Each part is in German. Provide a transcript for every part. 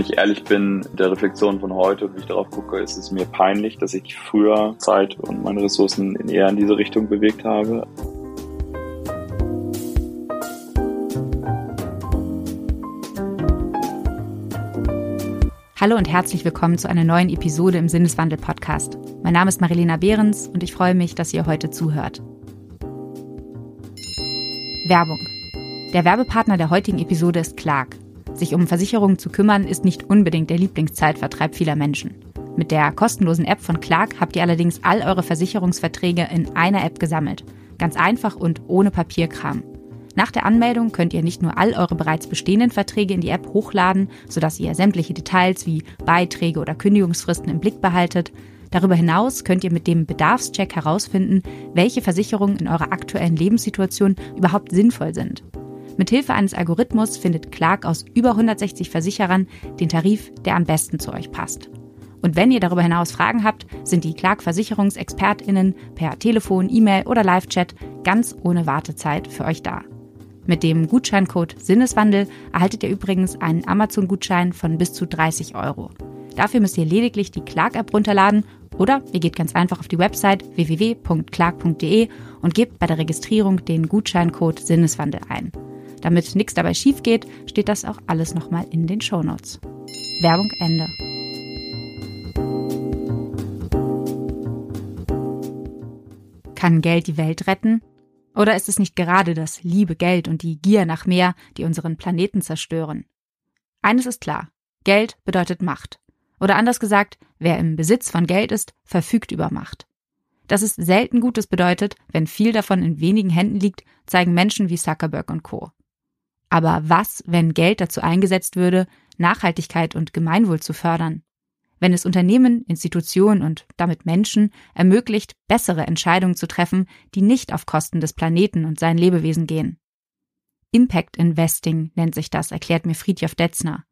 wenn ich ehrlich bin, der Reflexion von heute und wie ich darauf gucke, ist es mir peinlich, dass ich früher Zeit und meine Ressourcen eher in diese Richtung bewegt habe. Hallo und herzlich willkommen zu einer neuen Episode im Sinneswandel Podcast. Mein Name ist Marilena Behrens und ich freue mich, dass ihr heute zuhört. Werbung. Der Werbepartner der heutigen Episode ist Clark. Sich um Versicherungen zu kümmern, ist nicht unbedingt der Lieblingszeitvertreib vieler Menschen. Mit der kostenlosen App von Clark habt ihr allerdings all eure Versicherungsverträge in einer App gesammelt. Ganz einfach und ohne Papierkram. Nach der Anmeldung könnt ihr nicht nur all eure bereits bestehenden Verträge in die App hochladen, sodass ihr sämtliche Details wie Beiträge oder Kündigungsfristen im Blick behaltet. Darüber hinaus könnt ihr mit dem Bedarfscheck herausfinden, welche Versicherungen in eurer aktuellen Lebenssituation überhaupt sinnvoll sind. Mithilfe eines Algorithmus findet Clark aus über 160 Versicherern den Tarif, der am besten zu euch passt. Und wenn ihr darüber hinaus Fragen habt, sind die Clark Versicherungsexpertinnen per Telefon, E-Mail oder Live-Chat ganz ohne Wartezeit für euch da. Mit dem Gutscheincode Sinneswandel erhaltet ihr übrigens einen Amazon-Gutschein von bis zu 30 Euro. Dafür müsst ihr lediglich die Clark-App runterladen oder ihr geht ganz einfach auf die Website www.clark.de und gebt bei der Registrierung den Gutscheincode Sinneswandel ein. Damit nichts dabei schief geht, steht das auch alles nochmal in den Shownotes. Werbung Ende. Kann Geld die Welt retten? Oder ist es nicht gerade das liebe Geld und die Gier nach mehr, die unseren Planeten zerstören? Eines ist klar. Geld bedeutet Macht. Oder anders gesagt, wer im Besitz von Geld ist, verfügt über Macht. Dass es selten Gutes bedeutet, wenn viel davon in wenigen Händen liegt, zeigen Menschen wie Zuckerberg und Co. Aber was, wenn Geld dazu eingesetzt würde, Nachhaltigkeit und Gemeinwohl zu fördern? Wenn es Unternehmen, Institutionen und damit Menschen ermöglicht, bessere Entscheidungen zu treffen, die nicht auf Kosten des Planeten und seinen Lebewesen gehen. Impact Investing nennt sich das, erklärt mir Friedjof Detzner.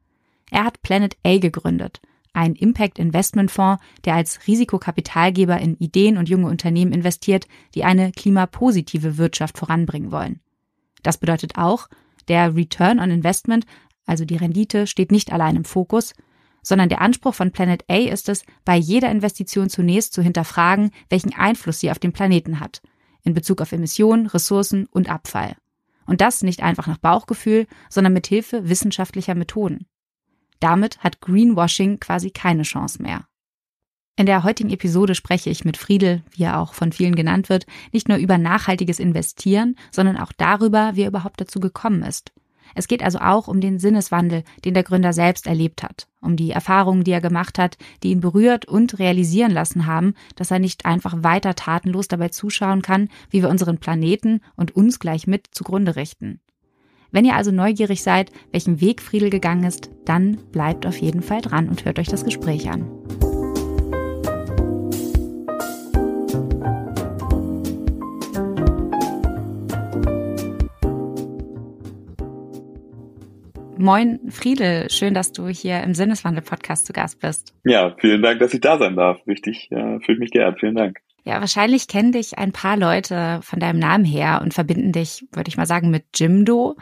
Er hat Planet A gegründet, ein Impact Investment Fonds, der als Risikokapitalgeber in Ideen und junge Unternehmen investiert, die eine klimapositive Wirtschaft voranbringen wollen. Das bedeutet auch, der Return on Investment, also die Rendite, steht nicht allein im Fokus, sondern der Anspruch von Planet A ist es, bei jeder Investition zunächst zu hinterfragen, welchen Einfluss sie auf den Planeten hat, in Bezug auf Emissionen, Ressourcen und Abfall. Und das nicht einfach nach Bauchgefühl, sondern mit Hilfe wissenschaftlicher Methoden. Damit hat Greenwashing quasi keine Chance mehr. In der heutigen Episode spreche ich mit Friedel, wie er auch von vielen genannt wird, nicht nur über nachhaltiges Investieren, sondern auch darüber, wie er überhaupt dazu gekommen ist. Es geht also auch um den Sinneswandel, den der Gründer selbst erlebt hat, um die Erfahrungen, die er gemacht hat, die ihn berührt und realisieren lassen haben, dass er nicht einfach weiter tatenlos dabei zuschauen kann, wie wir unseren Planeten und uns gleich mit zugrunde richten. Wenn ihr also neugierig seid, welchen Weg Friedel gegangen ist, dann bleibt auf jeden Fall dran und hört euch das Gespräch an. Moin Friedel, schön, dass du hier im Sinneswandel-Podcast zu Gast bist. Ja, vielen Dank, dass ich da sein darf. Richtig, ja, fühlt mich geehrt. Vielen Dank. Ja, wahrscheinlich kennen dich ein paar Leute von deinem Namen her und verbinden dich, würde ich mal sagen, mit Jimdo,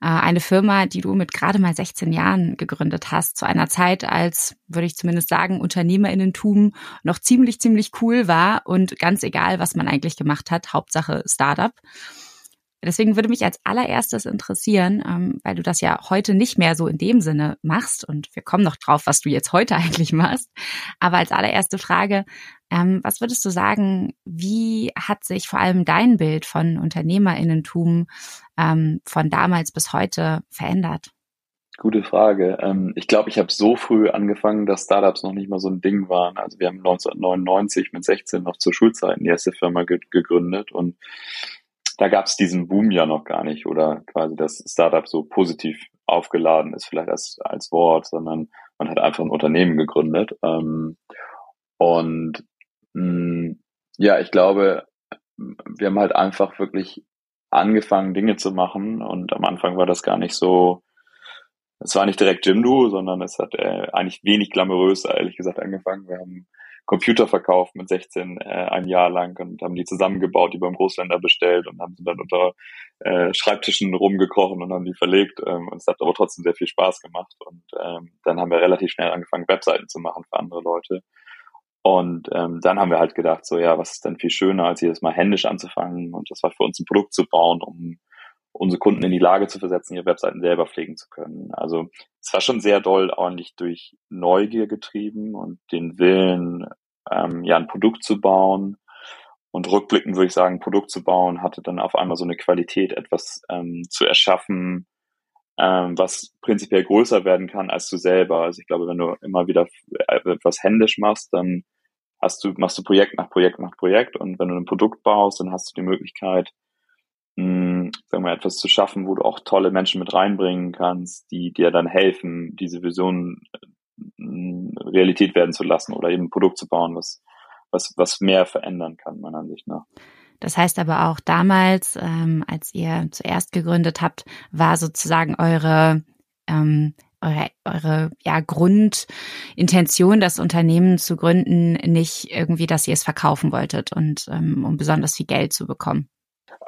äh, eine Firma, die du mit gerade mal 16 Jahren gegründet hast, zu einer Zeit, als, würde ich zumindest sagen, Unternehmerinnentum noch ziemlich, ziemlich cool war und ganz egal, was man eigentlich gemacht hat, Hauptsache Startup. Deswegen würde mich als allererstes interessieren, ähm, weil du das ja heute nicht mehr so in dem Sinne machst und wir kommen noch drauf, was du jetzt heute eigentlich machst. Aber als allererste Frage, ähm, was würdest du sagen, wie hat sich vor allem dein Bild von Unternehmerinnentum ähm, von damals bis heute verändert? Gute Frage. Ich glaube, ich habe so früh angefangen, dass Startups noch nicht mal so ein Ding waren. Also wir haben 1999 mit 16 noch zur Schulzeiten die erste Firma ge gegründet und da gab es diesen Boom ja noch gar nicht oder quasi das Startup so positiv aufgeladen ist vielleicht als, als Wort, sondern man hat einfach ein Unternehmen gegründet. Ähm, und mh, mm, ja, ich glaube, wir haben halt einfach wirklich angefangen, Dinge zu machen und am Anfang war das gar nicht so, es war nicht direkt Jimdo, sondern es hat äh, eigentlich wenig glamourös, ehrlich gesagt, angefangen. Wir haben Computer verkauft mit 16 äh, ein Jahr lang und haben die zusammengebaut, die beim Großländer bestellt und haben sie dann unter äh, Schreibtischen rumgekrochen und haben die verlegt. Ähm, und es hat aber trotzdem sehr viel Spaß gemacht. Und ähm, dann haben wir relativ schnell angefangen, Webseiten zu machen für andere Leute. Und ähm, dann haben wir halt gedacht, so ja, was ist denn viel schöner, als jedes Mal händisch anzufangen? Und das war für uns ein Produkt zu bauen, um unsere Kunden in die Lage zu versetzen, ihre Webseiten selber pflegen zu können. Also es war schon sehr doll ordentlich durch Neugier getrieben und den Willen, ähm, ja, ein Produkt zu bauen. Und rückblickend würde ich sagen, ein Produkt zu bauen, hatte dann auf einmal so eine Qualität, etwas ähm, zu erschaffen, ähm, was prinzipiell größer werden kann als du selber. Also ich glaube, wenn du immer wieder etwas händisch machst, dann hast du, machst du Projekt nach Projekt nach Projekt und wenn du ein Produkt baust, dann hast du die Möglichkeit, mh, sagen wir, etwas zu schaffen, wo du auch tolle Menschen mit reinbringen kannst, die dir dann helfen, diese Vision mh, Realität werden zu lassen oder eben ein Produkt zu bauen, was, was, was mehr verändern kann, meiner Ansicht nach. Das heißt aber auch damals, ähm, als ihr zuerst gegründet habt, war sozusagen eure ähm, eure, eure ja, Grundintention, das Unternehmen zu gründen, nicht irgendwie, dass ihr es verkaufen wolltet und ähm, um besonders viel Geld zu bekommen.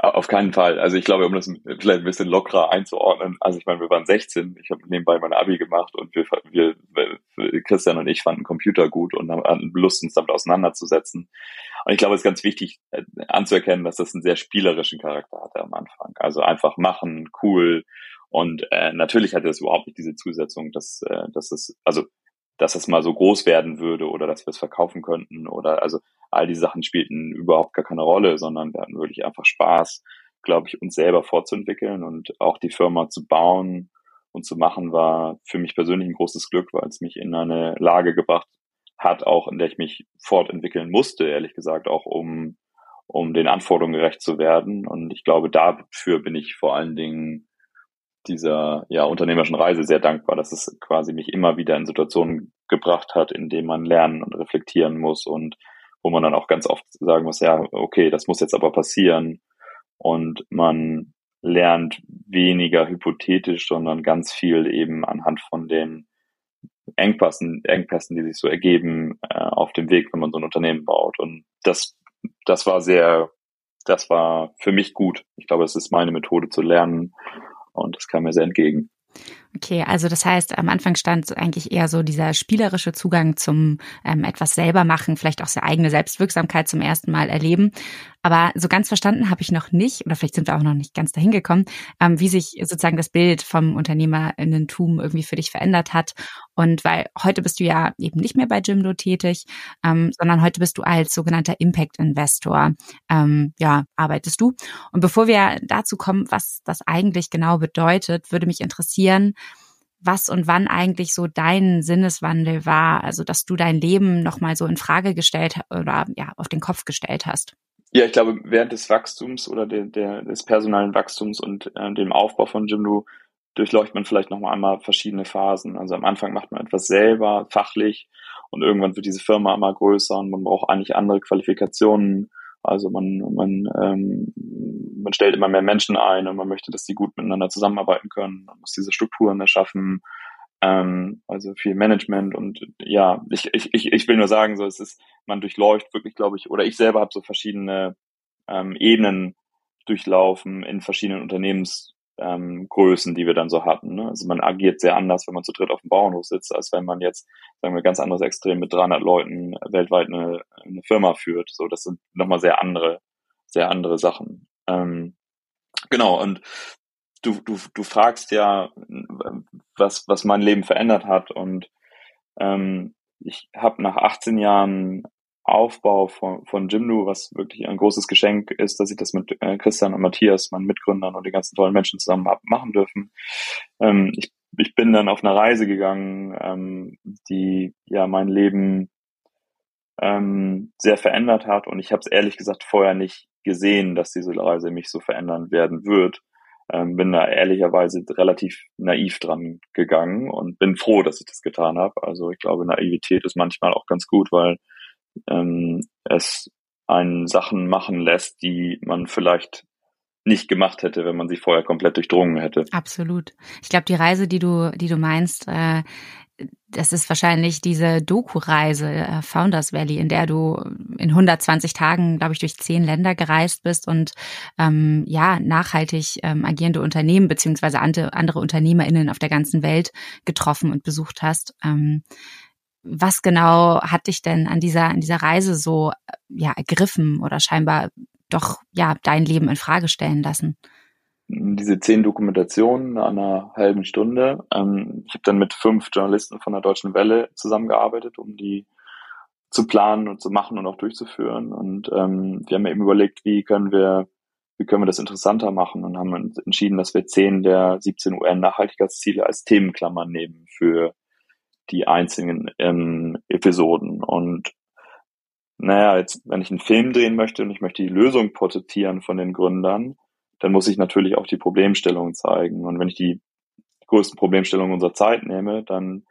Auf keinen Fall. Also ich glaube, um das vielleicht ein bisschen lockerer einzuordnen, also ich meine, wir waren 16, ich habe nebenbei mein Abi gemacht und wir, wir, Christian und ich fanden Computer gut und hatten Lust, uns damit auseinanderzusetzen. Und ich glaube, es ist ganz wichtig äh, anzuerkennen, dass das einen sehr spielerischen Charakter hatte am Anfang. Also einfach machen, cool. Und äh, natürlich hatte es überhaupt nicht diese Zusetzung, dass, äh, dass es, also dass es mal so groß werden würde oder dass wir es verkaufen könnten oder also all die Sachen spielten überhaupt gar keine Rolle, sondern wir hatten wirklich einfach Spaß, glaube ich, uns selber fortzuentwickeln und auch die Firma zu bauen und zu machen war für mich persönlich ein großes Glück, weil es mich in eine Lage gebracht hat, auch in der ich mich fortentwickeln musste, ehrlich gesagt, auch um, um den Anforderungen gerecht zu werden. Und ich glaube, dafür bin ich vor allen Dingen dieser ja, unternehmerischen Reise sehr dankbar, dass es quasi mich immer wieder in Situationen gebracht hat, in denen man lernen und reflektieren muss und wo man dann auch ganz oft sagen muss, ja, okay, das muss jetzt aber passieren. Und man lernt weniger hypothetisch, sondern ganz viel eben anhand von den Engpassen, Engpässen, die sich so ergeben äh, auf dem Weg, wenn man so ein Unternehmen baut. Und das, das war sehr, das war für mich gut. Ich glaube, es ist meine Methode zu lernen und das kam mir sehr entgegen. Okay, also das heißt, am Anfang stand eigentlich eher so dieser spielerische Zugang zum ähm, etwas selber machen, vielleicht auch seine eigene Selbstwirksamkeit zum ersten Mal erleben. Aber so ganz verstanden habe ich noch nicht, oder vielleicht sind wir auch noch nicht ganz dahin gekommen, ähm, wie sich sozusagen das Bild vom Unternehmerinnentum irgendwie für dich verändert hat. Und weil heute bist du ja eben nicht mehr bei Jimdo tätig, ähm, sondern heute bist du als sogenannter Impact Investor, ähm, ja, arbeitest du. Und bevor wir dazu kommen, was das eigentlich genau bedeutet, würde mich interessieren, was und wann eigentlich so dein Sinneswandel war, also dass du dein Leben nochmal so in Frage gestellt oder ja auf den Kopf gestellt hast. Ja, ich glaube, während des Wachstums oder der, der, des personalen Wachstums und äh, dem Aufbau von Jimdo durchläuft man vielleicht nochmal einmal verschiedene Phasen. Also am Anfang macht man etwas selber, fachlich, und irgendwann wird diese Firma immer größer und man braucht eigentlich andere Qualifikationen. Also man, man, ähm, man stellt immer mehr Menschen ein und man möchte, dass die gut miteinander zusammenarbeiten können. Man muss diese Strukturen erschaffen. Ähm, also viel Management und ja, ich, ich, ich will nur sagen, so es ist, man durchläuft wirklich, glaube ich, oder ich selber habe so verschiedene ähm, Ebenen durchlaufen in verschiedenen Unternehmensgrößen, ähm, Größen, die wir dann so hatten. Ne? Also man agiert sehr anders, wenn man zu dritt auf dem Bauernhof sitzt, als wenn man jetzt, sagen wir, ganz anderes Extrem mit 300 Leuten weltweit eine, eine Firma führt. So, das sind nochmal sehr andere, sehr andere Sachen. Ähm, genau, und du, du, du fragst ja, was, was mein Leben verändert hat. Und ähm, ich habe nach 18 Jahren Aufbau von, von Jimdo, was wirklich ein großes Geschenk ist, dass ich das mit äh, Christian und Matthias, meinen Mitgründern und den ganzen tollen Menschen zusammen hab machen dürfen. Ähm, ich, ich bin dann auf eine Reise gegangen, ähm, die ja mein Leben ähm, sehr verändert hat und ich habe es ehrlich gesagt vorher nicht gesehen, dass diese Reise mich so verändern werden wird ähm, bin da ehrlicherweise relativ naiv dran gegangen und bin froh, dass ich das getan habe. Also ich glaube, Naivität ist manchmal auch ganz gut, weil ähm, es einen Sachen machen lässt, die man vielleicht nicht gemacht hätte, wenn man sie vorher komplett durchdrungen hätte. Absolut. Ich glaube, die Reise, die du, die du meinst, äh, das ist wahrscheinlich diese Doku-Reise äh, Founders Valley, in der du in 120 Tagen, glaube ich, durch zehn Länder gereist bist und ähm, ja nachhaltig ähm, agierende Unternehmen beziehungsweise andere UnternehmerInnen auf der ganzen Welt getroffen und besucht hast. Ähm, was genau hat dich denn an dieser an dieser Reise so ja ergriffen oder scheinbar doch ja dein Leben in Frage stellen lassen? diese zehn Dokumentationen an einer halben Stunde. Ähm, ich habe dann mit fünf Journalisten von der Deutschen Welle zusammengearbeitet, um die zu planen und zu machen und auch durchzuführen. Und ähm, wir haben eben überlegt, wie können wir, wie können wir das interessanter machen und haben uns entschieden, dass wir zehn der 17 UN-Nachhaltigkeitsziele als Themenklammern nehmen für die einzelnen ähm, Episoden. Und naja, jetzt, wenn ich einen Film drehen möchte und ich möchte die Lösung porträtieren von den Gründern, dann muss ich natürlich auch die Problemstellungen zeigen. Und wenn ich die größten Problemstellungen unserer Zeit nehme, dann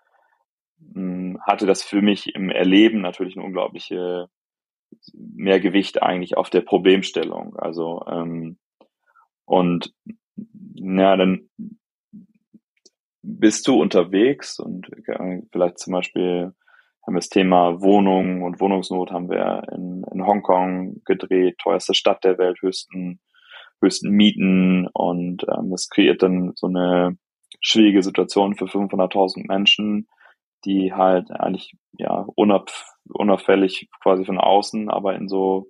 mh, hm, hatte das für mich im Erleben natürlich eine unglaubliche mehr Gewicht eigentlich auf der Problemstellung. Also ähm, und ja, dann bist du unterwegs und äh, vielleicht zum Beispiel haben wir das Thema Wohnung und Wohnungsnot haben wir in, in Hongkong gedreht, teuerste Stadt der Welt, höchsten höchsten Mieten und ähm, das kreiert dann so eine schwierige Situation für 500.000 Menschen, die halt eigentlich ja unab unauffällig quasi von außen, aber in so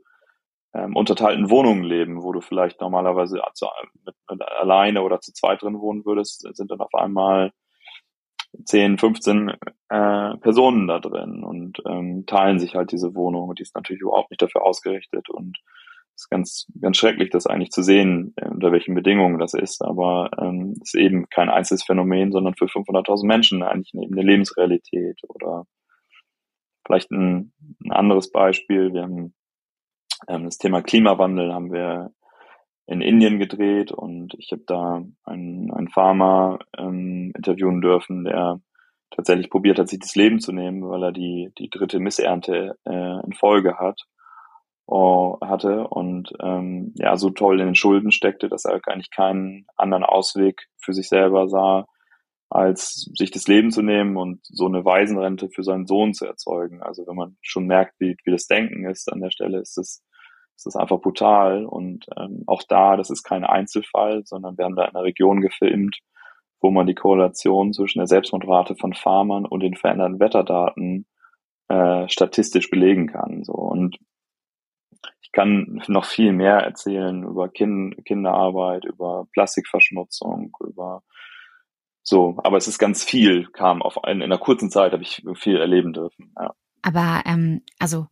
ähm, unterteilten Wohnungen leben, wo du vielleicht normalerweise zu, mit, mit alleine oder zu zweit drin wohnen würdest, sind dann auf einmal 10, 15 äh, Personen da drin und ähm, teilen sich halt diese Wohnung und die ist natürlich überhaupt nicht dafür ausgerichtet und ist ganz, ganz schrecklich, das eigentlich zu sehen, äh, unter welchen Bedingungen das ist. Aber ähm, ist eben kein einzelnes Phänomen, sondern für 500.000 Menschen eigentlich eben eine Lebensrealität. Oder vielleicht ein, ein anderes Beispiel. Wir haben ähm, das Thema Klimawandel haben wir in Indien gedreht und ich habe da einen, einen Farmer ähm, interviewen dürfen, der tatsächlich probiert hat, sich das Leben zu nehmen, weil er die, die dritte Missernte äh, in Folge hat hatte und ähm, ja so toll in den Schulden steckte, dass er eigentlich keinen anderen Ausweg für sich selber sah, als sich das Leben zu nehmen und so eine Waisenrente für seinen Sohn zu erzeugen. Also wenn man schon merkt, wie, wie das Denken ist an der Stelle, ist es ist es einfach brutal und ähm, auch da, das ist kein Einzelfall, sondern wir haben da in einer Region gefilmt, wo man die Korrelation zwischen der Selbstmordrate von Farmern und den veränderten Wetterdaten äh, statistisch belegen kann. So und ich kann noch viel mehr erzählen über kind, Kinderarbeit, über Plastikverschmutzung, über so, aber es ist ganz viel, kam auf in, in einer kurzen Zeit habe ich viel erleben dürfen. Ja. Aber ähm, also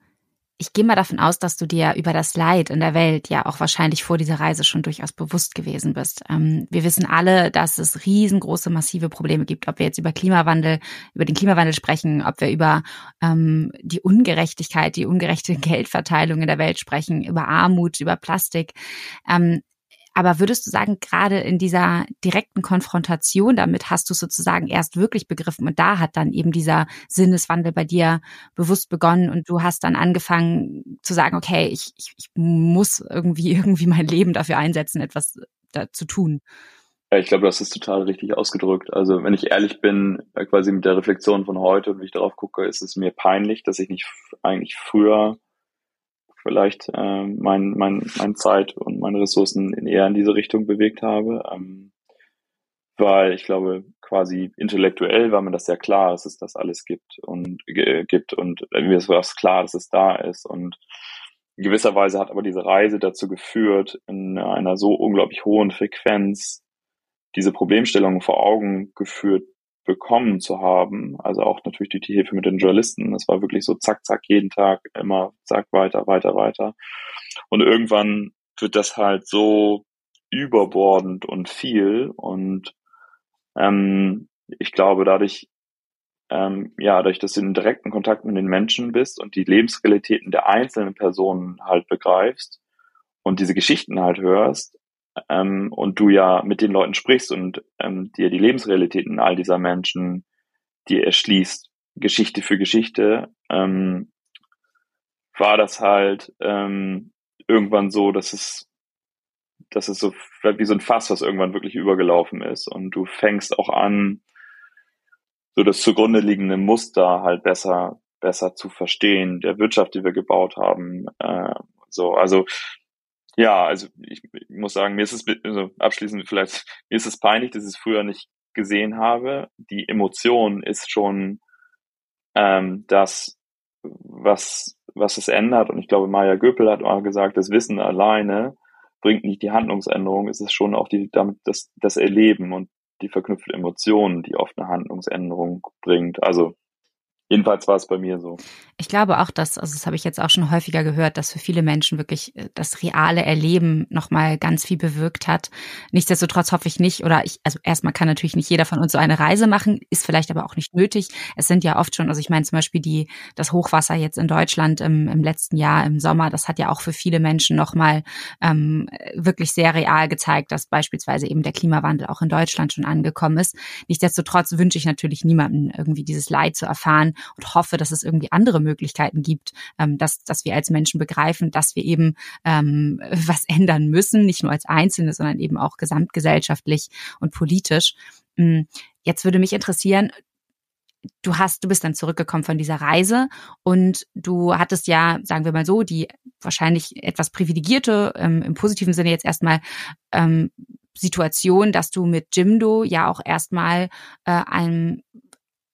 ich gehe mal davon aus, dass du dir über das Leid in der Welt ja auch wahrscheinlich vor dieser Reise schon durchaus bewusst gewesen bist. Ähm, wir wissen alle, dass es riesengroße, massive Probleme gibt, ob wir jetzt über Klimawandel, über den Klimawandel sprechen, ob wir über ähm, die Ungerechtigkeit, die ungerechte Geldverteilung in der Welt sprechen, über Armut, über Plastik. Ähm, aber würdest du sagen, gerade in dieser direkten Konfrontation damit hast du sozusagen erst wirklich begriffen und da hat dann eben dieser Sinneswandel bei dir bewusst begonnen und du hast dann angefangen zu sagen, okay, ich, ich, ich muss irgendwie, irgendwie mein Leben dafür einsetzen, etwas da zu tun. Ja, ich glaube, das ist total richtig ausgedrückt. Also wenn ich ehrlich bin, äh, quasi mit der Reflexion von heute und wie ich darauf gucke, ist es mir peinlich, dass ich nicht eigentlich früher vielleicht äh, mein, mein, mein Zeit und meine Ressourcen in eher in diese Richtung bewegt habe. Ähm, weil ich glaube, quasi intellektuell war mir das ja klar, dass es das alles gibt und äh, gibt und mir war es klar, dass es da ist und in gewisser Weise hat aber diese Reise dazu geführt, in einer so unglaublich hohen Frequenz diese Problemstellungen vor Augen geführt bekommen zu haben, also auch natürlich durch die Hilfe mit den Journalisten. Es war wirklich so zack, zack, jeden Tag immer zack, weiter, weiter, weiter. Und irgendwann wird das halt so überbordend und viel und ähm, ich glaube, dadurch, ähm, ja, dadurch, dass du in direkten Kontakt mit den Menschen bist und die Lebensrealitäten der einzelnen Personen halt begreifst und diese Geschichten halt hörst, ähm, und du ja mit den Leuten sprichst und ähm, dir die Lebensrealitäten all dieser Menschen dir erschließt, Geschichte für Geschichte, ähm, war das halt ähm, irgendwann so, dass es dass es so wie so ein Fass, was irgendwann wirklich übergelaufen ist und du fängst auch an, so das zugrunde liegende Muster halt besser, besser zu verstehen, der Wirtschaft, die wir gebaut haben. Äh, so, also ja, also ich, ich muss sagen, mir ist es also abschließend vielleicht, mir ist es peinlich, dass ich es früher nicht gesehen habe. Die Emotion ist schon ähm, das, was, was es ändert. Und ich glaube, Maya Göpel hat auch gesagt, das Wissen alleine bringt nicht die Handlungsänderung, es ist schon auch die, damit das, das Erleben und die verknüpfte Emotionen, die oft eine Handlungsänderung bringt. Also Jedenfalls war es bei mir so. Ich glaube auch, dass, also das habe ich jetzt auch schon häufiger gehört, dass für viele Menschen wirklich äh, das reale Erleben nochmal ganz viel bewirkt hat. Nichtsdestotrotz hoffe ich nicht, oder ich, also erstmal kann natürlich nicht jeder von uns so eine Reise machen, ist vielleicht aber auch nicht nötig. Es sind ja oft schon, also ich meine zum Beispiel die, das Hochwasser jetzt in Deutschland im, im letzten Jahr, im Sommer, das hat ja auch für viele Menschen nochmal ähm, wirklich sehr real gezeigt, dass beispielsweise eben der Klimawandel auch in Deutschland schon angekommen ist. Nichtsdestotrotz wünsche ich natürlich niemandem irgendwie dieses Leid zu erfahren und hoffe, dass es irgendwie andere Möglichkeiten gibt, ähm, dass, dass wir als Menschen begreifen, dass wir eben ähm, was ändern müssen, nicht nur als Einzelne, sondern eben auch gesamtgesellschaftlich und politisch. Mm, jetzt würde mich interessieren, du hast, du bist dann zurückgekommen von dieser Reise und du hattest ja, sagen wir mal so, die wahrscheinlich etwas privilegierte, ähm, im positiven Sinne jetzt erstmal ähm, Situation, dass du mit Jimdo ja auch erstmal äh, einem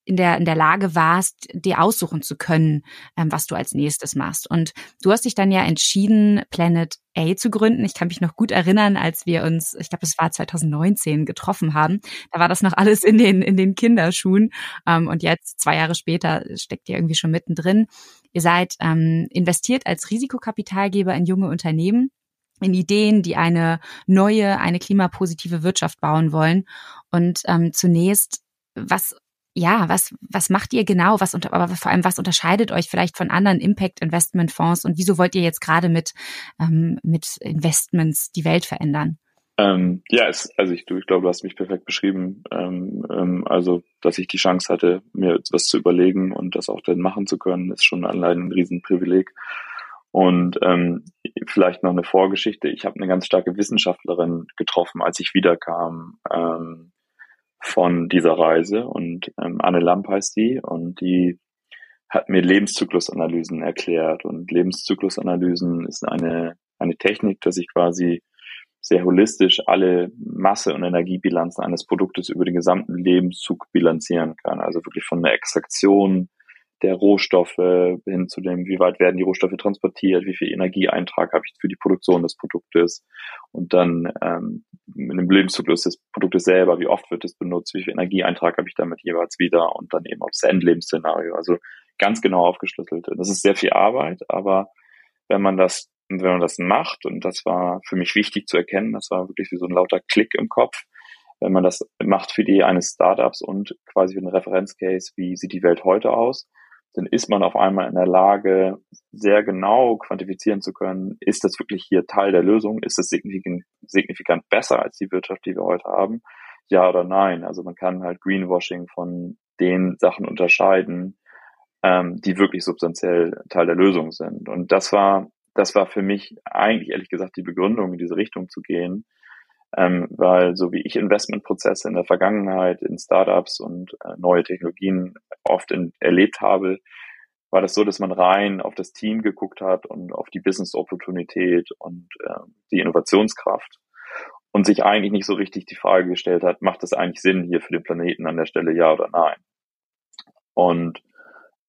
in der, in der Lage warst, dir aussuchen zu können, ähm, was du als nächstes machst. Und du hast dich dann ja entschieden, Planet A zu gründen. Ich kann mich noch gut erinnern, als wir uns, ich glaube, es war 2019 getroffen haben. Da war das noch alles in den, in den Kinderschuhen. Ähm, und jetzt, zwei Jahre später, steckt ihr irgendwie schon mittendrin. Ihr seid ähm, investiert als Risikokapitalgeber in junge Unternehmen in Ideen, die eine neue, eine klimapositive Wirtschaft bauen wollen. Und ähm, zunächst, was ja, was, was macht ihr genau? Was unter, aber vor allem, was unterscheidet euch vielleicht von anderen Impact Investment Fonds und wieso wollt ihr jetzt gerade mit, ähm, mit Investments die Welt verändern? Ähm, ja, es, also ich, du, ich glaube, du hast mich perfekt beschrieben. Ähm, ähm, also, dass ich die Chance hatte, mir was zu überlegen und das auch dann machen zu können, ist schon allein ein Riesenprivileg. Und ähm, vielleicht noch eine Vorgeschichte. Ich habe eine ganz starke Wissenschaftlerin getroffen, als ich wiederkam. Ähm, von dieser Reise und ähm, Anne Lamp heißt die und die hat mir Lebenszyklusanalysen erklärt und Lebenszyklusanalysen ist eine, eine Technik, dass ich quasi sehr holistisch alle Masse- und Energiebilanzen eines Produktes über den gesamten Lebenszug bilanzieren kann. Also wirklich von der Extraktion der Rohstoffe hin zu dem, wie weit werden die Rohstoffe transportiert, wie viel Energieeintrag habe ich für die Produktion des Produktes und dann ähm, mit dem Lebenszyklus des Produktes selber, wie oft wird es benutzt, wie viel Energieeintrag habe ich damit jeweils wieder und dann eben aufs Endlebensszenario. Also ganz genau aufgeschlüsselt. Das ist sehr viel Arbeit, aber wenn man das wenn man das macht, und das war für mich wichtig zu erkennen, das war wirklich wie so ein lauter Klick im Kopf, wenn man das macht für die eines Startups und quasi für einen Referenzcase, wie sieht die Welt heute aus, dann ist man auf einmal in der Lage, sehr genau quantifizieren zu können, ist das wirklich hier Teil der Lösung? Ist das signifikant, signifikant besser als die Wirtschaft, die wir heute haben? Ja oder nein? Also man kann halt Greenwashing von den Sachen unterscheiden, ähm, die wirklich substanziell Teil der Lösung sind. Und das war, das war für mich eigentlich ehrlich gesagt die Begründung, in diese Richtung zu gehen, ähm, weil so wie ich Investmentprozesse in der Vergangenheit in Startups und äh, neue Technologien oft in, erlebt habe, war das so, dass man rein auf das Team geguckt hat und auf die Business-Opportunität und äh, die Innovationskraft und sich eigentlich nicht so richtig die Frage gestellt hat, macht das eigentlich Sinn hier für den Planeten an der Stelle, ja oder nein? Und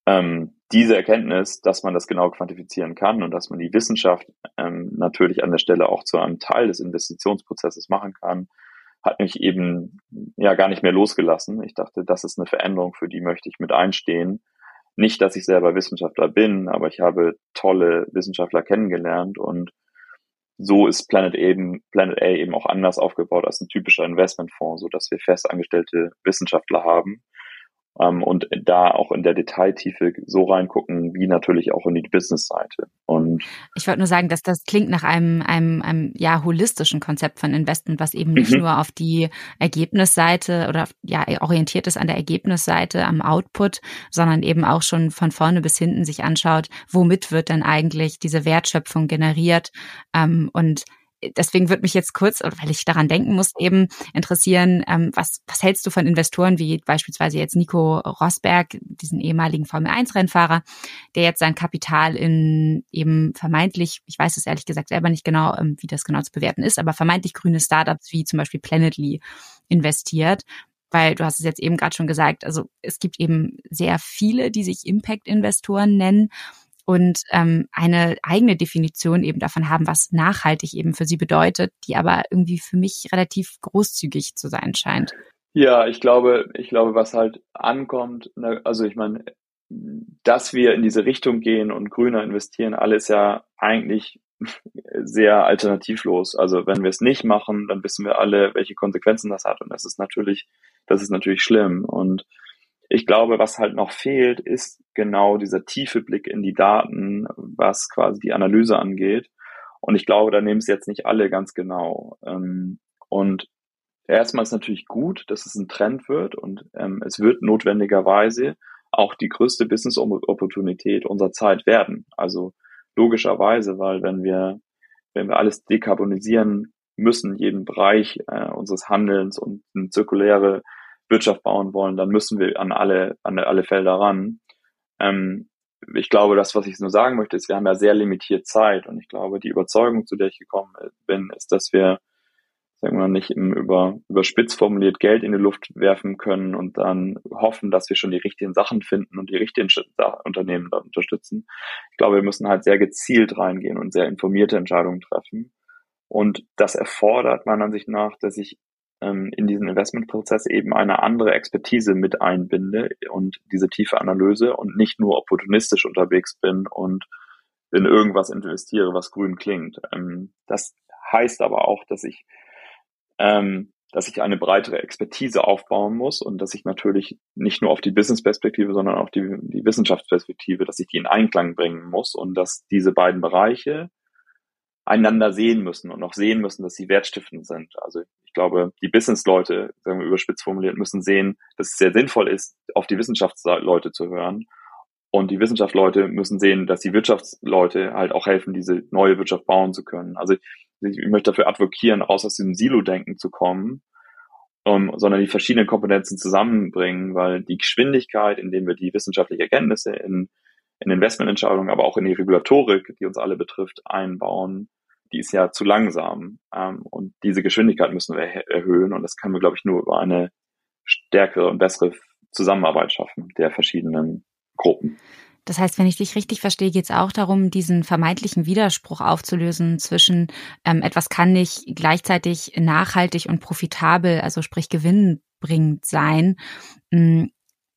ähm, diese Erkenntnis, dass man das genau quantifizieren kann und dass man die Wissenschaft ähm, natürlich an der Stelle auch zu einem Teil des Investitionsprozesses machen kann, hat mich eben ja gar nicht mehr losgelassen. Ich dachte, das ist eine Veränderung, für die möchte ich mit einstehen. Nicht, dass ich selber Wissenschaftler bin, aber ich habe tolle Wissenschaftler kennengelernt und so ist Planet eben, Planet A eben auch anders aufgebaut als ein typischer Investmentfonds, so dass wir festangestellte Wissenschaftler haben, ähm, und da auch in der Detailtiefe so reingucken, wie natürlich auch in die Business-Seite. Und ich wollte nur sagen, dass das klingt nach einem, einem, einem ja holistischen Konzept von Investment, was eben nicht mhm. nur auf die Ergebnisseite oder ja orientiert ist an der Ergebnisseite am Output, sondern eben auch schon von vorne bis hinten sich anschaut, womit wird dann eigentlich diese Wertschöpfung generiert ähm, und deswegen würde mich jetzt kurz, weil ich daran denken muss, eben interessieren, ähm, was, was hältst du von Investoren wie beispielsweise jetzt Nico Rosberg, diesen ehemaligen Formel-1-Rennfahrer, der jetzt sein Kapital in eben vermeintlich, ich weiß es ehrlich gesagt selber nicht genau, ähm, wie das genau zu bewerten ist, aber vermeintlich grüne Startups wie zum Beispiel Planetly investiert? Weil du hast es jetzt eben gerade schon gesagt, also es gibt eben sehr viele, die sich Impact-Investoren nennen und ähm, eine eigene Definition eben davon haben, was nachhaltig eben für sie bedeutet, die aber irgendwie für mich relativ großzügig zu sein scheint. Ja, ich glaube, ich glaube, was halt ankommt, ne, also ich meine, dass wir in diese Richtung gehen und grüner investieren, alles ja eigentlich sehr alternativlos. Also wenn wir es nicht machen, dann wissen wir alle, welche Konsequenzen das hat. Und das ist natürlich, das ist natürlich schlimm. Und ich glaube, was halt noch fehlt, ist genau dieser tiefe Blick in die Daten, was quasi die Analyse angeht. Und ich glaube, da nehmen es jetzt nicht alle ganz genau. Ähm, und erstmal ist natürlich gut, dass es ein Trend wird und ähm, es wird notwendigerweise auch die größte Business-Opportunität unserer Zeit werden. Also logischerweise, weil wenn wir, wenn wir alles dekarbonisieren müssen, jeden Bereich äh, unseres Handelns und eine zirkuläre Wirtschaft bauen wollen, dann müssen wir an alle, an alle Felder ran. Ähm, ich glaube, das, was ich nur sagen möchte, ist, wir haben ja sehr limitiert Zeit und ich glaube, die Überzeugung, zu der ich gekommen bin, ist, dass wir, sagen wir mal, nicht im über, überspitzt formuliert Geld in die Luft werfen können und dann hoffen, dass wir schon die richtigen Sachen finden und die richtigen Unternehmen da unterstützen. Ich glaube, wir müssen halt sehr gezielt reingehen und sehr informierte Entscheidungen treffen. Und das erfordert meiner Ansicht nach, dass ich in diesen Investmentprozess eben eine andere Expertise mit einbinde und diese tiefe Analyse und nicht nur opportunistisch unterwegs bin und in irgendwas investiere, was grün klingt. Ähm, das heißt aber auch, dass ich, ähm, dass ich eine breitere Expertise aufbauen muss und dass ich natürlich nicht nur auf die Business-Perspektive, sondern auch die, die Wissenschaftsperspektive, dass ich die in Einklang bringen muss und dass diese beiden Bereiche einander sehen müssen und auch sehen müssen, dass sie wertstiftend sind. Also ich glaube, die Business-Leute, sagen wir überspitzt formuliert, müssen sehen, dass es sehr sinnvoll ist, auf die Wissenschaftsleute zu hören. Und die Wissenschaftsleute müssen sehen, dass die Wirtschaftsleute halt auch helfen, diese neue Wirtschaft bauen zu können. Also ich, möchte dafür advokieren, raus aus diesem Silo-Denken zu kommen, um, sondern die verschiedenen Kompetenzen zusammenbringen, weil die Geschwindigkeit, in dem wir die wissenschaftlichen Erkenntnisse in, in Investmententscheidungen, aber auch in die Regulatorik, die uns alle betrifft, einbauen, die ist ja zu langsam. Ähm, und diese Geschwindigkeit müssen wir erhöhen. Und das können wir, glaube ich, nur über eine stärkere und bessere Zusammenarbeit schaffen der verschiedenen Gruppen. Das heißt, wenn ich dich richtig verstehe, geht es auch darum, diesen vermeintlichen Widerspruch aufzulösen zwischen ähm, etwas kann nicht gleichzeitig nachhaltig und profitabel, also sprich gewinnbringend sein. Mm,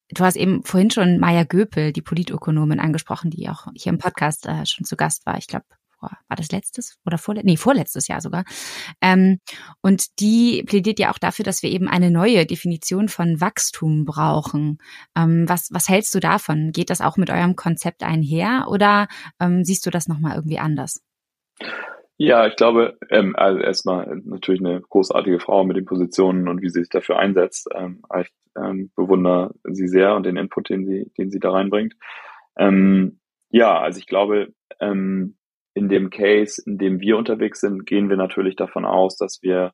du hast eben vorhin schon Maya Göpel, die Politökonomin, angesprochen, die auch hier im Podcast äh, schon zu Gast war. Ich glaube, war das letztes oder vorletztes, nee, vorletztes Jahr sogar. Ähm, und die plädiert ja auch dafür, dass wir eben eine neue Definition von Wachstum brauchen. Ähm, was, was hältst du davon? Geht das auch mit eurem Konzept einher oder ähm, siehst du das nochmal irgendwie anders? Ja, ich glaube, ähm, also erstmal natürlich eine großartige Frau mit den Positionen und wie sie sich dafür einsetzt. Ähm, ich ähm, bewundere sie sehr und den Input, den sie, den sie da reinbringt. Ähm, ja, also ich glaube, ähm, in dem Case, in dem wir unterwegs sind, gehen wir natürlich davon aus, dass wir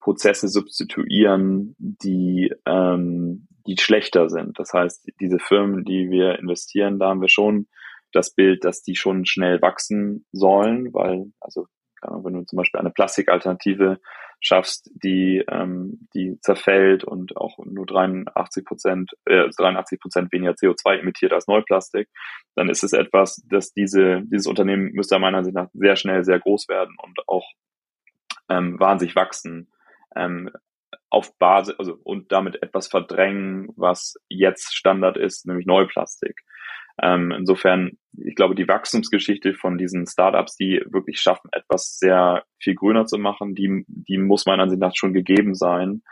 Prozesse substituieren, die, ähm, die schlechter sind. Das heißt, diese Firmen, die wir investieren, da haben wir schon das Bild, dass die schon schnell wachsen sollen, weil, also wenn du zum Beispiel eine Plastikalternative schaffst, die, ähm, die zerfällt und auch nur 83 Prozent, äh, 83 Prozent weniger CO2 emittiert als Neuplastik, dann ist es etwas, dass diese, dieses Unternehmen müsste meiner Ansicht nach sehr schnell sehr groß werden und auch ähm, wahnsinnig wachsen. Ähm, auf Basis, also und damit etwas verdrängen, was jetzt Standard ist, nämlich Neuplastik. Ähm, insofern, ich glaube, die Wachstumsgeschichte von diesen Startups, die wirklich schaffen, etwas sehr viel grüner zu machen, die, die muss meiner Ansicht nach schon gegeben sein.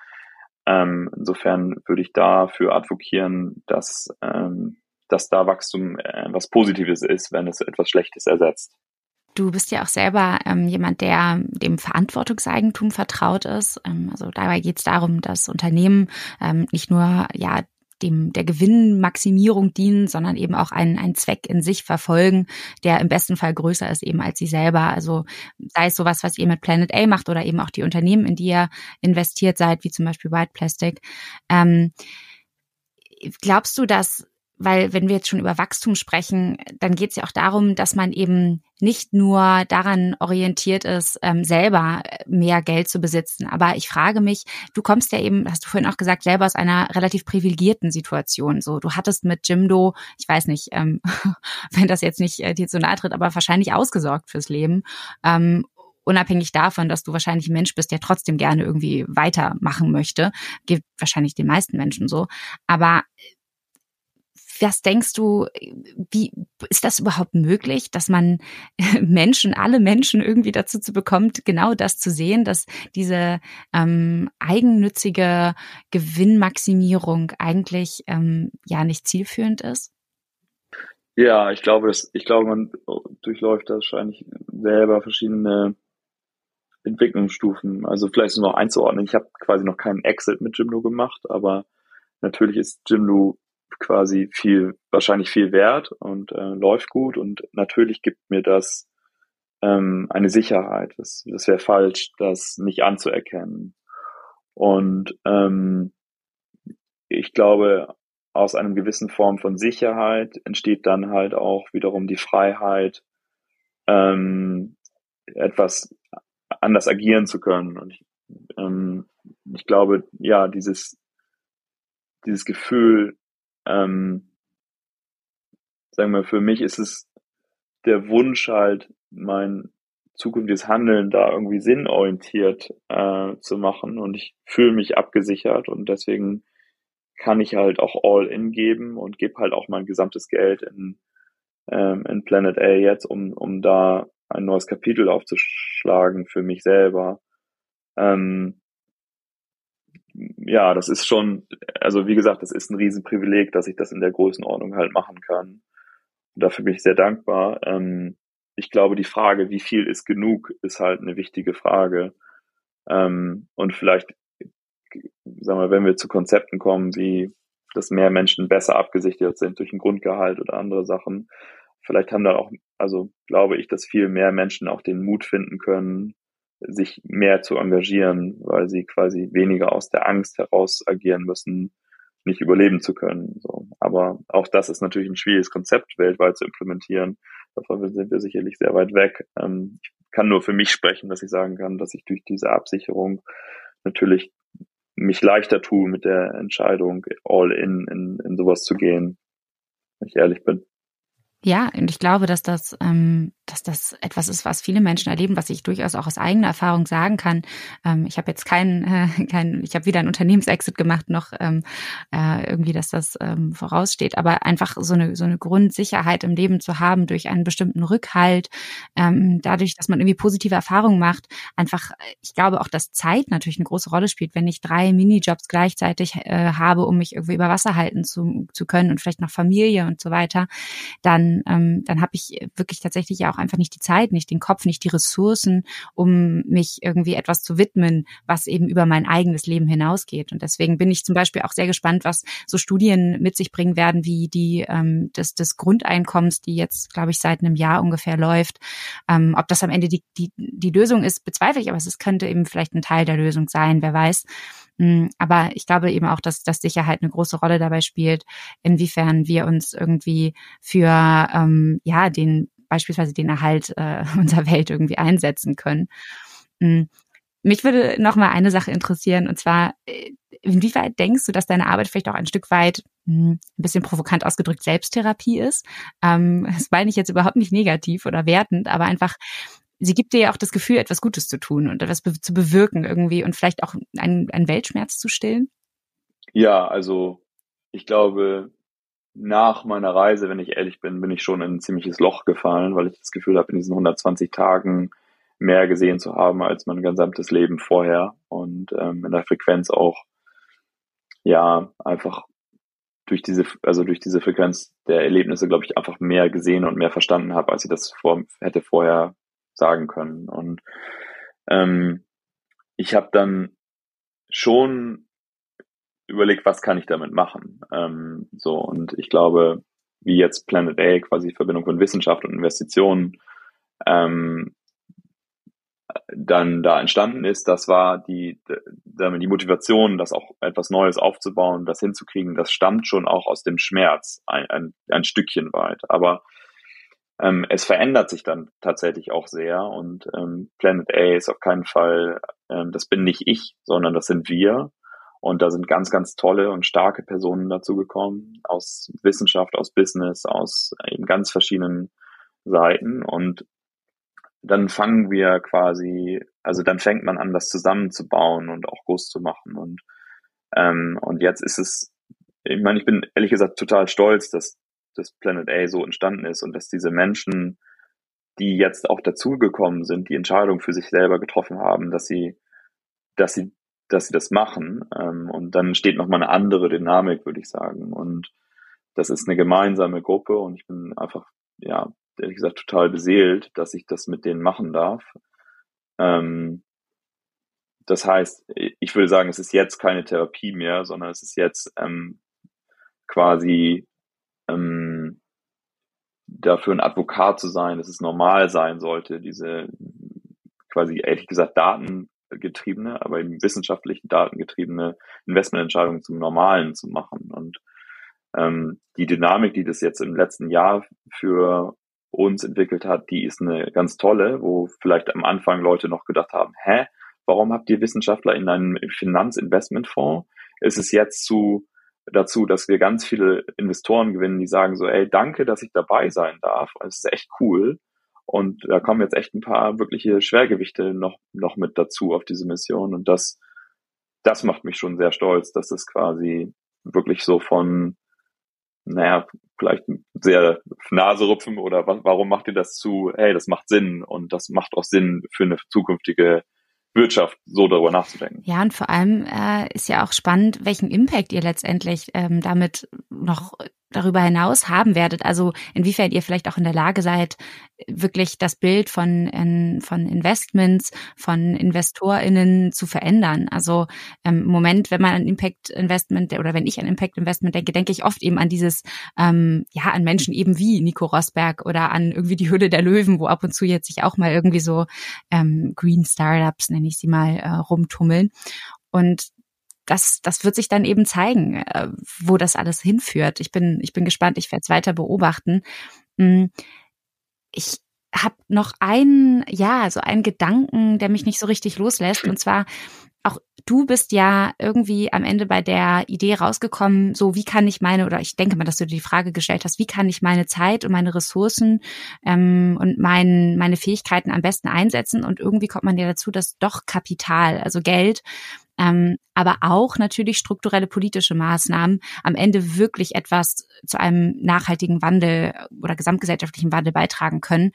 Ähm, insofern würde ich dafür advokieren, dass, ähm, dass da Wachstum äh, was Positives ist, wenn es etwas Schlechtes ersetzt. Du bist ja auch selber ähm, jemand, der dem Verantwortungseigentum vertraut ist. Ähm, also dabei geht es darum, dass Unternehmen ähm, nicht nur ja dem der Gewinnmaximierung dienen, sondern eben auch einen, einen Zweck in sich verfolgen, der im besten Fall größer ist eben als sie selber. Also sei es sowas, was ihr mit Planet A macht oder eben auch die Unternehmen, in die ihr investiert seid, wie zum Beispiel White Plastic. Ähm, glaubst du, dass weil wenn wir jetzt schon über Wachstum sprechen, dann geht es ja auch darum, dass man eben nicht nur daran orientiert ist, ähm, selber mehr Geld zu besitzen. Aber ich frage mich, du kommst ja eben, hast du vorhin auch gesagt, selber aus einer relativ privilegierten Situation. So, du hattest mit Jimdo, ich weiß nicht, ähm, wenn das jetzt nicht äh, dir zu nahe tritt, aber wahrscheinlich ausgesorgt fürs Leben. Ähm, unabhängig davon, dass du wahrscheinlich ein Mensch bist, der trotzdem gerne irgendwie weitermachen möchte, geht wahrscheinlich den meisten Menschen so. Aber was denkst du, wie ist das überhaupt möglich, dass man Menschen, alle Menschen irgendwie dazu zu bekommt, genau das zu sehen, dass diese ähm, eigennützige Gewinnmaximierung eigentlich ähm, ja nicht zielführend ist? Ja, ich glaube, das, ich glaube, man durchläuft wahrscheinlich selber verschiedene Entwicklungsstufen. Also vielleicht ist noch einzuordnen. Ich habe quasi noch keinen Exit mit Jimdo gemacht, aber natürlich ist Jimdo quasi viel, wahrscheinlich viel wert und äh, läuft gut und natürlich gibt mir das ähm, eine Sicherheit. Das, das wäre falsch, das nicht anzuerkennen. Und ähm, ich glaube, aus einem gewissen Form von Sicherheit entsteht dann halt auch wiederum die Freiheit, ähm, etwas anders agieren zu können. Und ich, ähm, ich glaube, ja, dieses, dieses Gefühl, ähm, sagen wir, für mich ist es der Wunsch halt, mein zukünftiges Handeln da irgendwie sinnorientiert äh, zu machen und ich fühle mich abgesichert und deswegen kann ich halt auch all in geben und gebe halt auch mein gesamtes Geld in, ähm, in Planet A jetzt, um, um da ein neues Kapitel aufzuschlagen für mich selber. Ähm, ja, das ist schon, also wie gesagt, das ist ein Riesenprivileg, dass ich das in der Größenordnung halt machen kann. Und dafür bin ich sehr dankbar. Ähm, ich glaube, die Frage, wie viel ist genug, ist halt eine wichtige Frage. Ähm, und vielleicht, sagen wir, wenn wir zu Konzepten kommen, wie dass mehr Menschen besser abgesichert sind durch ein Grundgehalt oder andere Sachen, vielleicht haben da auch, also glaube ich, dass viel mehr Menschen auch den Mut finden können, sich mehr zu engagieren, weil sie quasi weniger aus der Angst heraus agieren müssen, nicht überleben zu können. So. Aber auch das ist natürlich ein schwieriges Konzept weltweit zu implementieren. Davon sind wir sicherlich sehr weit weg. Ähm, ich kann nur für mich sprechen, dass ich sagen kann, dass ich durch diese Absicherung natürlich mich leichter tue mit der Entscheidung, all in, in, in sowas zu gehen, wenn ich ehrlich bin. Ja, und ich glaube, dass das, ähm, dass das etwas ist, was viele Menschen erleben, was ich durchaus auch aus eigener Erfahrung sagen kann. Ähm, ich habe jetzt keinen, äh, kein, ich habe weder einen Unternehmensexit gemacht noch ähm, äh, irgendwie, dass das ähm, voraussteht, aber einfach so eine so eine Grundsicherheit im Leben zu haben durch einen bestimmten Rückhalt, ähm, dadurch, dass man irgendwie positive Erfahrungen macht. Einfach, ich glaube auch, dass Zeit natürlich eine große Rolle spielt, wenn ich drei Minijobs gleichzeitig äh, habe, um mich irgendwie über Wasser halten zu, zu können und vielleicht noch Familie und so weiter, dann ähm, dann habe ich wirklich tatsächlich ja auch einfach nicht die Zeit, nicht den Kopf, nicht die Ressourcen, um mich irgendwie etwas zu widmen, was eben über mein eigenes Leben hinausgeht. Und deswegen bin ich zum Beispiel auch sehr gespannt, was so Studien mit sich bringen werden, wie die ähm, des, des Grundeinkommens, die jetzt, glaube ich, seit einem Jahr ungefähr läuft. Ähm, ob das am Ende die, die, die Lösung ist, bezweifle ich, aber es könnte eben vielleicht ein Teil der Lösung sein, wer weiß. Mm, aber ich glaube eben auch, dass, dass Sicherheit eine große Rolle dabei spielt, inwiefern wir uns irgendwie für ähm, ja den beispielsweise den Erhalt äh, unserer Welt irgendwie einsetzen können. Mm, mich würde noch mal eine Sache interessieren und zwar äh, inwieweit denkst du, dass deine Arbeit vielleicht auch ein Stück weit hm, ein bisschen provokant ausgedrückt Selbsttherapie ist? Ähm, das meine ich jetzt überhaupt nicht negativ oder wertend, aber einfach sie gibt dir ja auch das Gefühl, etwas Gutes zu tun und etwas be zu bewirken irgendwie und vielleicht auch einen, einen Weltschmerz zu stillen? Ja, also ich glaube, nach meiner Reise, wenn ich ehrlich bin, bin ich schon in ein ziemliches Loch gefallen, weil ich das Gefühl habe, in diesen 120 Tagen mehr gesehen zu haben als mein gesamtes Leben vorher und ähm, in der Frequenz auch ja einfach durch diese also durch diese Frequenz der Erlebnisse glaube ich einfach mehr gesehen und mehr verstanden habe, als ich das vor, hätte vorher sagen können. Und ähm, ich habe dann schon überlegt, was kann ich damit machen? Ähm, so, und ich glaube, wie jetzt Planet A, quasi Verbindung von Wissenschaft und Investitionen, ähm, dann da entstanden ist, das war die, die Motivation, das auch etwas Neues aufzubauen, das hinzukriegen, das stammt schon auch aus dem Schmerz ein, ein, ein Stückchen weit. Aber ähm, es verändert sich dann tatsächlich auch sehr und ähm, Planet A ist auf keinen Fall, ähm, das bin nicht ich, sondern das sind wir. Und da sind ganz, ganz tolle und starke Personen dazu gekommen, aus Wissenschaft, aus Business, aus eben ganz verschiedenen Seiten. Und dann fangen wir quasi, also dann fängt man an, das zusammenzubauen und auch groß zu machen. Und, ähm, und jetzt ist es, ich meine, ich bin ehrlich gesagt total stolz, dass das Planet A so entstanden ist und dass diese Menschen, die jetzt auch dazugekommen sind, die Entscheidung für sich selber getroffen haben, dass sie, dass sie, dass sie das machen. Ähm, und dann steht nochmal eine andere Dynamik, würde ich sagen. Und das ist eine gemeinsame Gruppe und ich bin einfach, ja, ehrlich gesagt total beseelt, dass ich das mit denen machen darf. Ähm, das heißt, ich würde sagen, es ist jetzt keine Therapie mehr, sondern es ist jetzt ähm, quasi ähm, dafür ein Advokat zu sein, dass es normal sein sollte, diese quasi ehrlich gesagt datengetriebene, aber eben wissenschaftlich datengetriebene Investmententscheidungen zum Normalen zu machen. Und ähm, die Dynamik, die das jetzt im letzten Jahr für uns entwickelt hat, die ist eine ganz tolle, wo vielleicht am Anfang Leute noch gedacht haben, hä, warum habt ihr Wissenschaftler in einem Finanzinvestmentfonds? Ist es jetzt zu dazu, dass wir ganz viele Investoren gewinnen, die sagen so, ey, danke, dass ich dabei sein darf. Es ist echt cool. Und da kommen jetzt echt ein paar wirkliche Schwergewichte noch, noch mit dazu auf diese Mission. Und das, das macht mich schon sehr stolz, dass es quasi wirklich so von, naja, vielleicht sehr Naserupfen oder warum macht ihr das zu, hey, das macht Sinn und das macht auch Sinn für eine zukünftige Wirtschaft so darüber nachzudenken. Ja, und vor allem äh, ist ja auch spannend, welchen Impact ihr letztendlich ähm, damit noch darüber hinaus haben werdet. Also inwiefern ihr vielleicht auch in der Lage seid, wirklich das Bild von, in, von Investments, von InvestorInnen zu verändern. Also ähm, im Moment, wenn man an Impact Investment oder wenn ich an Impact Investment denke, denke ich oft eben an dieses, ähm, ja, an Menschen eben wie Nico Rosberg oder an irgendwie die Hülle der Löwen, wo ab und zu jetzt sich auch mal irgendwie so ähm, Green Startups, nenne ich sie mal, äh, rumtummeln. Und das, das wird sich dann eben zeigen, äh, wo das alles hinführt. Ich bin, ich bin gespannt, ich werde es weiter beobachten. Hm, ich habe noch einen, ja, so einen Gedanken, der mich nicht so richtig loslässt. Und zwar, auch du bist ja irgendwie am Ende bei der Idee rausgekommen, so wie kann ich meine, oder ich denke mal, dass du dir die Frage gestellt hast, wie kann ich meine Zeit und meine Ressourcen ähm, und mein, meine Fähigkeiten am besten einsetzen? Und irgendwie kommt man ja dazu, dass doch Kapital, also Geld, ähm, aber auch natürlich strukturelle politische Maßnahmen am Ende wirklich etwas zu einem nachhaltigen Wandel oder gesamtgesellschaftlichen Wandel beitragen können.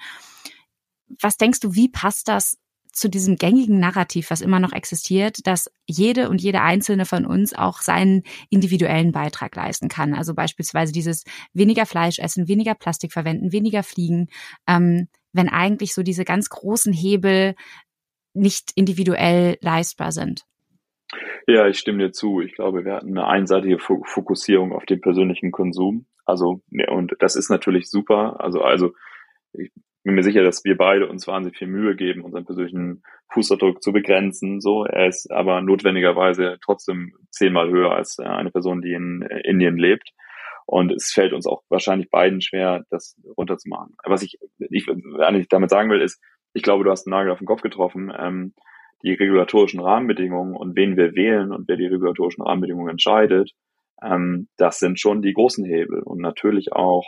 Was denkst du, wie passt das zu diesem gängigen Narrativ, was immer noch existiert, dass jede und jede einzelne von uns auch seinen individuellen Beitrag leisten kann. Also beispielsweise dieses weniger Fleisch essen, weniger Plastik verwenden, weniger fliegen, ähm, wenn eigentlich so diese ganz großen Hebel nicht individuell leistbar sind. Ja, ich stimme dir zu. Ich glaube, wir hatten eine einseitige Fokussierung auf den persönlichen Konsum. Also, und das ist natürlich super. Also, also, ich bin mir sicher, dass wir beide uns wahnsinnig viel Mühe geben, unseren persönlichen Fußabdruck zu begrenzen. So, er ist aber notwendigerweise trotzdem zehnmal höher als eine Person, die in Indien lebt. Und es fällt uns auch wahrscheinlich beiden schwer, das runterzumachen. Was ich, ich eigentlich damit sagen will, ist, ich glaube, du hast einen Nagel auf den Kopf getroffen. Ähm, die regulatorischen Rahmenbedingungen und wen wir wählen und wer die regulatorischen Rahmenbedingungen entscheidet, ähm, das sind schon die großen Hebel und natürlich auch,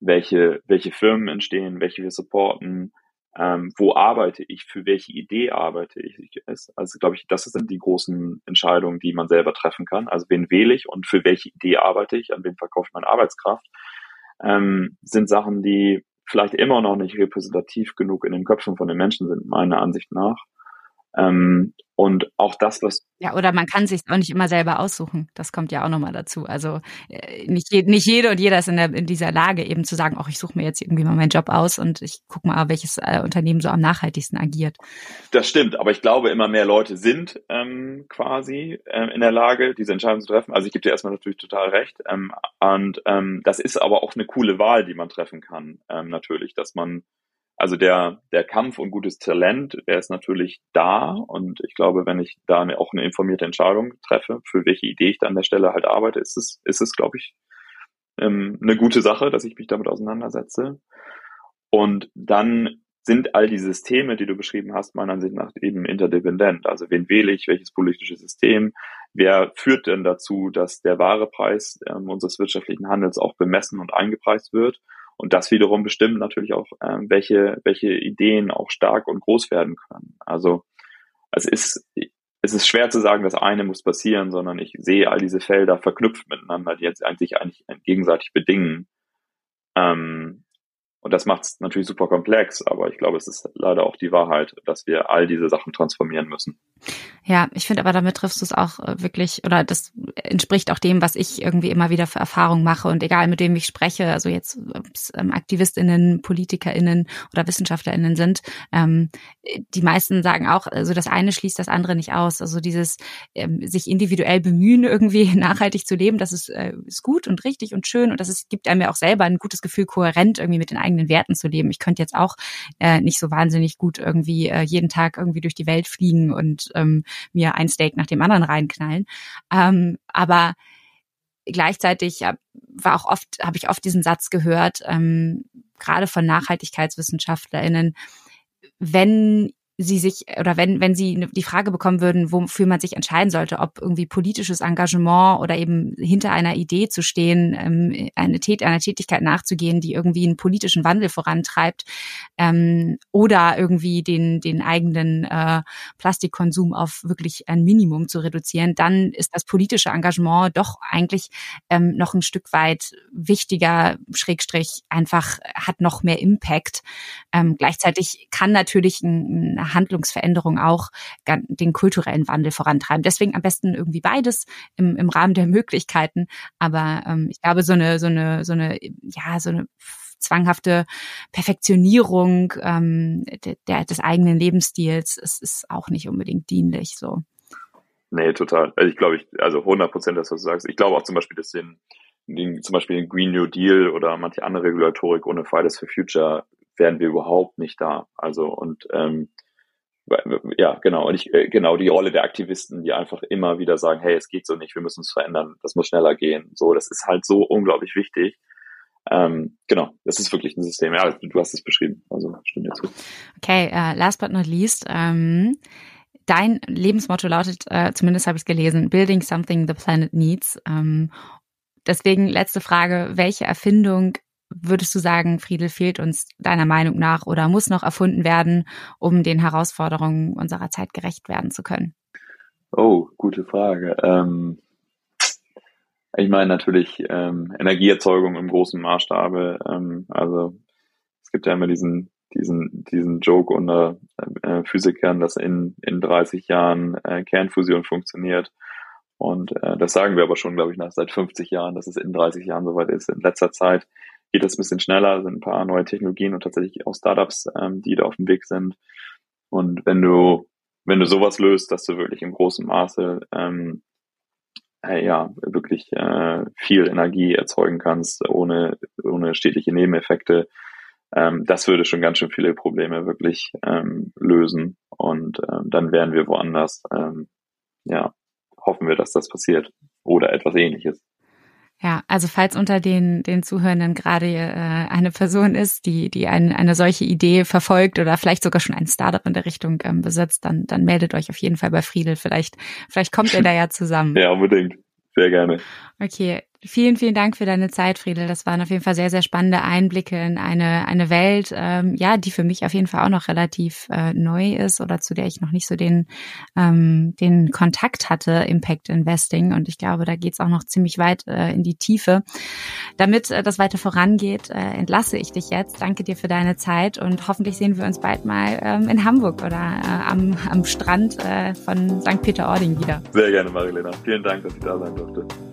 welche, welche Firmen entstehen, welche wir supporten, ähm, wo arbeite ich, für welche Idee arbeite ich. Also glaube ich, das sind die großen Entscheidungen, die man selber treffen kann. Also wen wähle ich und für welche Idee arbeite ich, an wen verkaufe ich meine Arbeitskraft, ähm, sind Sachen, die vielleicht immer noch nicht repräsentativ genug in den Köpfen von den Menschen sind, meiner Ansicht nach. Ähm, und auch das, was. Ja, oder man kann sich auch nicht immer selber aussuchen. Das kommt ja auch nochmal dazu. Also äh, nicht, je, nicht jede und jeder ist in, der, in dieser Lage, eben zu sagen, ach, ich suche mir jetzt irgendwie mal meinen Job aus und ich gucke mal, welches äh, Unternehmen so am nachhaltigsten agiert. Das stimmt, aber ich glaube, immer mehr Leute sind ähm, quasi ähm, in der Lage, diese Entscheidung zu treffen. Also ich gebe dir erstmal natürlich total recht. Ähm, und ähm, das ist aber auch eine coole Wahl, die man treffen kann, ähm, natürlich, dass man also der, der Kampf um gutes Talent, der ist natürlich da und ich glaube, wenn ich da auch eine informierte Entscheidung treffe, für welche Idee ich da an der Stelle halt arbeite, ist es, ist es, glaube ich, ähm, eine gute Sache, dass ich mich damit auseinandersetze. Und dann sind all die Systeme, die du beschrieben hast, meiner Ansicht nach eben interdependent. Also wen wähle ich, welches politische System, wer führt denn dazu, dass der wahre Preis ähm, unseres wirtschaftlichen Handels auch bemessen und eingepreist wird und das wiederum bestimmt natürlich auch, ähm, welche, welche Ideen auch stark und groß werden können. Also es ist, es ist schwer zu sagen, das eine muss passieren, sondern ich sehe all diese Felder verknüpft miteinander, die jetzt eigentlich eigentlich gegenseitig bedingen. Ähm, und das macht es natürlich super komplex, aber ich glaube, es ist leider auch die Wahrheit, dass wir all diese Sachen transformieren müssen. Ja, ich finde aber damit triffst du es auch äh, wirklich, oder das entspricht auch dem, was ich irgendwie immer wieder für Erfahrungen mache und egal mit wem ich spreche, also jetzt ähm, AktivistInnen, PolitikerInnen oder WissenschaftlerInnen sind, ähm, die meisten sagen auch, also das eine schließt das andere nicht aus. Also dieses ähm, sich individuell bemühen, irgendwie nachhaltig zu leben, das ist, äh, ist gut und richtig und schön und das ist, gibt einem ja auch selber ein gutes Gefühl, kohärent irgendwie mit den eigenen Werten zu leben. Ich könnte jetzt auch äh, nicht so wahnsinnig gut irgendwie äh, jeden Tag irgendwie durch die Welt fliegen und ähm, mir ein Steak nach dem anderen reinknallen. Ähm, aber gleichzeitig war auch oft, habe ich oft diesen Satz gehört, ähm, gerade von NachhaltigkeitswissenschaftlerInnen, wenn sie sich oder wenn wenn sie die Frage bekommen würden, wofür man sich entscheiden sollte, ob irgendwie politisches Engagement oder eben hinter einer Idee zu stehen, ähm, eine Tät einer Tätigkeit nachzugehen, die irgendwie einen politischen Wandel vorantreibt ähm, oder irgendwie den den eigenen äh, Plastikkonsum auf wirklich ein Minimum zu reduzieren, dann ist das politische Engagement doch eigentlich ähm, noch ein Stück weit wichtiger, Schrägstrich einfach hat noch mehr Impact. Ähm, gleichzeitig kann natürlich ein, ein Handlungsveränderung auch den kulturellen Wandel vorantreiben. Deswegen am besten irgendwie beides im, im Rahmen der Möglichkeiten. Aber ähm, ich glaube, so eine, so eine, so eine, ja, so eine zwanghafte Perfektionierung ähm, der, der, des eigenen Lebensstils ist, ist auch nicht unbedingt dienlich. So. Nee, total. Also ich glaube, ich, also 100 Prozent das, was du sagst. Ich glaube auch zum Beispiel, dass den, den, zum Beispiel den Green New Deal oder manche andere Regulatorik ohne Fridays for Future wären wir überhaupt nicht da. Also und ähm, ja, genau. Und ich, äh, genau, die Rolle der Aktivisten, die einfach immer wieder sagen, hey, es geht so nicht, wir müssen uns verändern, das muss schneller gehen. So, das ist halt so unglaublich wichtig. Ähm, genau, das ist wirklich ein System. Ja, du hast es beschrieben, also stimmt dir zu. Okay, uh, last but not least, ähm, dein Lebensmotto lautet, äh, zumindest habe ich es gelesen, Building something the planet needs. Ähm, deswegen letzte Frage, welche Erfindung würdest du sagen, Friedel fehlt uns deiner Meinung nach oder muss noch erfunden werden, um den Herausforderungen unserer Zeit gerecht werden zu können? Oh, gute Frage. Ähm, ich meine natürlich ähm, Energieerzeugung im großen Maßstabe. Ähm, also es gibt ja immer diesen diesen diesen Joke unter äh, Physikern, dass in in 30 Jahren äh, Kernfusion funktioniert. Und äh, das sagen wir aber schon, glaube ich, nach seit 50 Jahren, dass es in 30 Jahren soweit ist. In letzter Zeit geht es ein bisschen schneller, sind ein paar neue Technologien und tatsächlich auch Startups, ähm, die da auf dem Weg sind. Und wenn du, wenn du sowas löst, dass du wirklich im großen Maße ähm, äh, ja wirklich äh, viel Energie erzeugen kannst, ohne, ohne schädliche Nebeneffekte, ähm, das würde schon ganz schön viele Probleme wirklich ähm, lösen. Und ähm, dann wären wir woanders. Ähm, ja, hoffen wir, dass das passiert. Oder etwas ähnliches. Ja, also falls unter den, den Zuhörenden gerade äh, eine Person ist, die, die ein, eine solche Idee verfolgt oder vielleicht sogar schon ein Startup in der Richtung ähm, besitzt, dann, dann meldet euch auf jeden Fall bei Friedel. Vielleicht, vielleicht kommt ihr da ja zusammen. ja, unbedingt. Sehr gerne. Okay, Vielen, vielen Dank für deine Zeit, Friedel. Das waren auf jeden Fall sehr, sehr spannende Einblicke in eine, eine Welt, ähm, ja, die für mich auf jeden Fall auch noch relativ äh, neu ist oder zu der ich noch nicht so den, ähm, den Kontakt hatte, Impact Investing. Und ich glaube, da geht's auch noch ziemlich weit äh, in die Tiefe. Damit äh, das weiter vorangeht, äh, entlasse ich dich jetzt. Danke dir für deine Zeit und hoffentlich sehen wir uns bald mal ähm, in Hamburg oder äh, am, am Strand äh, von St. Peter-Ording wieder. Sehr gerne, Marilena. Vielen Dank, dass ich da sein durfte.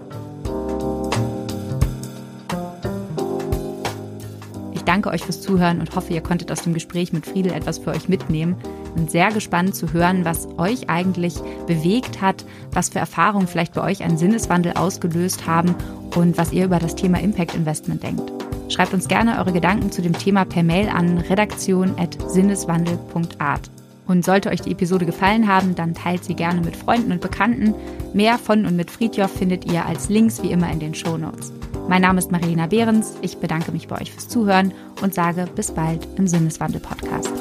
Danke euch fürs Zuhören und hoffe, ihr konntet aus dem Gespräch mit Friedel etwas für euch mitnehmen. Bin sehr gespannt zu hören, was euch eigentlich bewegt hat, was für Erfahrungen vielleicht bei euch einen Sinneswandel ausgelöst haben und was ihr über das Thema Impact Investment denkt. Schreibt uns gerne eure Gedanken zu dem Thema per Mail an redaktion.sinneswandel.art. Und sollte euch die Episode gefallen haben, dann teilt sie gerne mit Freunden und Bekannten. Mehr von und mit Friedjof findet ihr als Links wie immer in den Show Notes. Mein Name ist Marina Behrens. Ich bedanke mich bei euch fürs Zuhören und sage bis bald im Sinneswandel-Podcast.